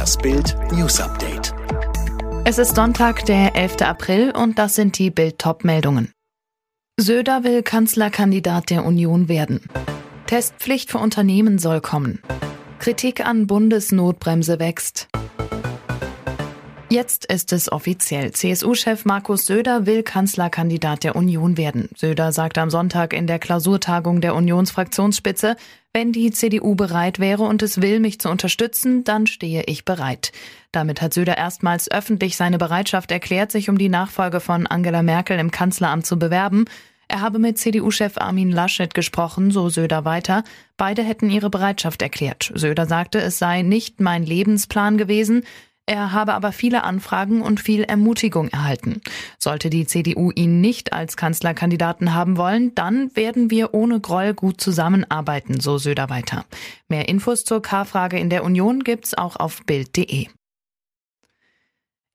Das Bild News Update. Es ist Sonntag, der 11. April und das sind die Bild-Top-Meldungen. Söder will Kanzlerkandidat der Union werden. Testpflicht für Unternehmen soll kommen. Kritik an Bundesnotbremse wächst. Jetzt ist es offiziell. CSU-Chef Markus Söder will Kanzlerkandidat der Union werden. Söder sagte am Sonntag in der Klausurtagung der Unionsfraktionsspitze, wenn die CDU bereit wäre und es will, mich zu unterstützen, dann stehe ich bereit. Damit hat Söder erstmals öffentlich seine Bereitschaft erklärt, sich um die Nachfolge von Angela Merkel im Kanzleramt zu bewerben. Er habe mit CDU-Chef Armin Laschet gesprochen, so Söder weiter. Beide hätten ihre Bereitschaft erklärt. Söder sagte, es sei nicht mein Lebensplan gewesen. Er habe aber viele Anfragen und viel Ermutigung erhalten. Sollte die CDU ihn nicht als Kanzlerkandidaten haben wollen, dann werden wir ohne Groll gut zusammenarbeiten, so Söder weiter. Mehr Infos zur K-Frage in der Union gibt's auch auf Bild.de.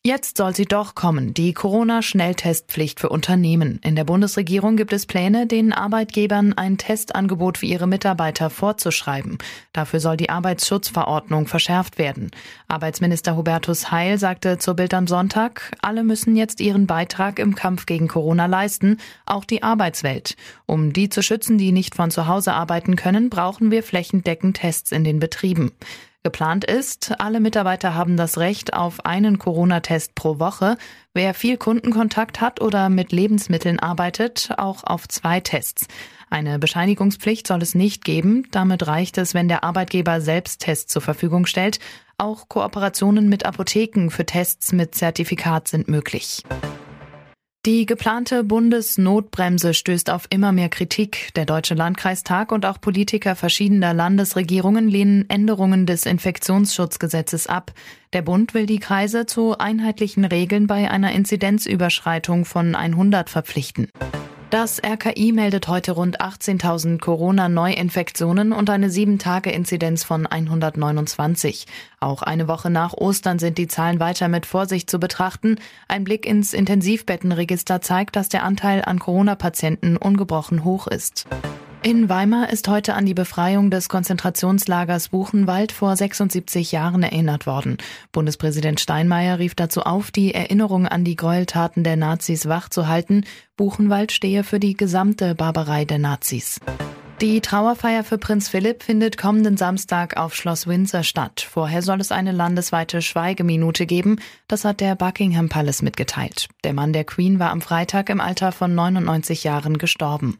Jetzt soll sie doch kommen, die Corona-Schnelltestpflicht für Unternehmen. In der Bundesregierung gibt es Pläne, den Arbeitgebern ein Testangebot für ihre Mitarbeiter vorzuschreiben. Dafür soll die Arbeitsschutzverordnung verschärft werden. Arbeitsminister Hubertus Heil sagte zur Bild am Sonntag, alle müssen jetzt ihren Beitrag im Kampf gegen Corona leisten, auch die Arbeitswelt. Um die zu schützen, die nicht von zu Hause arbeiten können, brauchen wir flächendeckend Tests in den Betrieben. Geplant ist, alle Mitarbeiter haben das Recht auf einen Corona-Test pro Woche. Wer viel Kundenkontakt hat oder mit Lebensmitteln arbeitet, auch auf zwei Tests. Eine Bescheinigungspflicht soll es nicht geben. Damit reicht es, wenn der Arbeitgeber selbst Tests zur Verfügung stellt. Auch Kooperationen mit Apotheken für Tests mit Zertifikat sind möglich. Die geplante Bundesnotbremse stößt auf immer mehr Kritik. Der Deutsche Landkreistag und auch Politiker verschiedener Landesregierungen lehnen Änderungen des Infektionsschutzgesetzes ab. Der Bund will die Kreise zu einheitlichen Regeln bei einer Inzidenzüberschreitung von 100 verpflichten. Das RKI meldet heute rund 18.000 Corona-Neuinfektionen und eine 7-Tage-Inzidenz von 129. Auch eine Woche nach Ostern sind die Zahlen weiter mit Vorsicht zu betrachten. Ein Blick ins Intensivbettenregister zeigt, dass der Anteil an Corona-Patienten ungebrochen hoch ist. In Weimar ist heute an die Befreiung des Konzentrationslagers Buchenwald vor 76 Jahren erinnert worden. Bundespräsident Steinmeier rief dazu auf, die Erinnerung an die Gräueltaten der Nazis wachzuhalten. Buchenwald stehe für die gesamte Barbarei der Nazis. Die Trauerfeier für Prinz Philipp findet kommenden Samstag auf Schloss Windsor statt. Vorher soll es eine landesweite Schweigeminute geben. Das hat der Buckingham Palace mitgeteilt. Der Mann der Queen war am Freitag im Alter von 99 Jahren gestorben.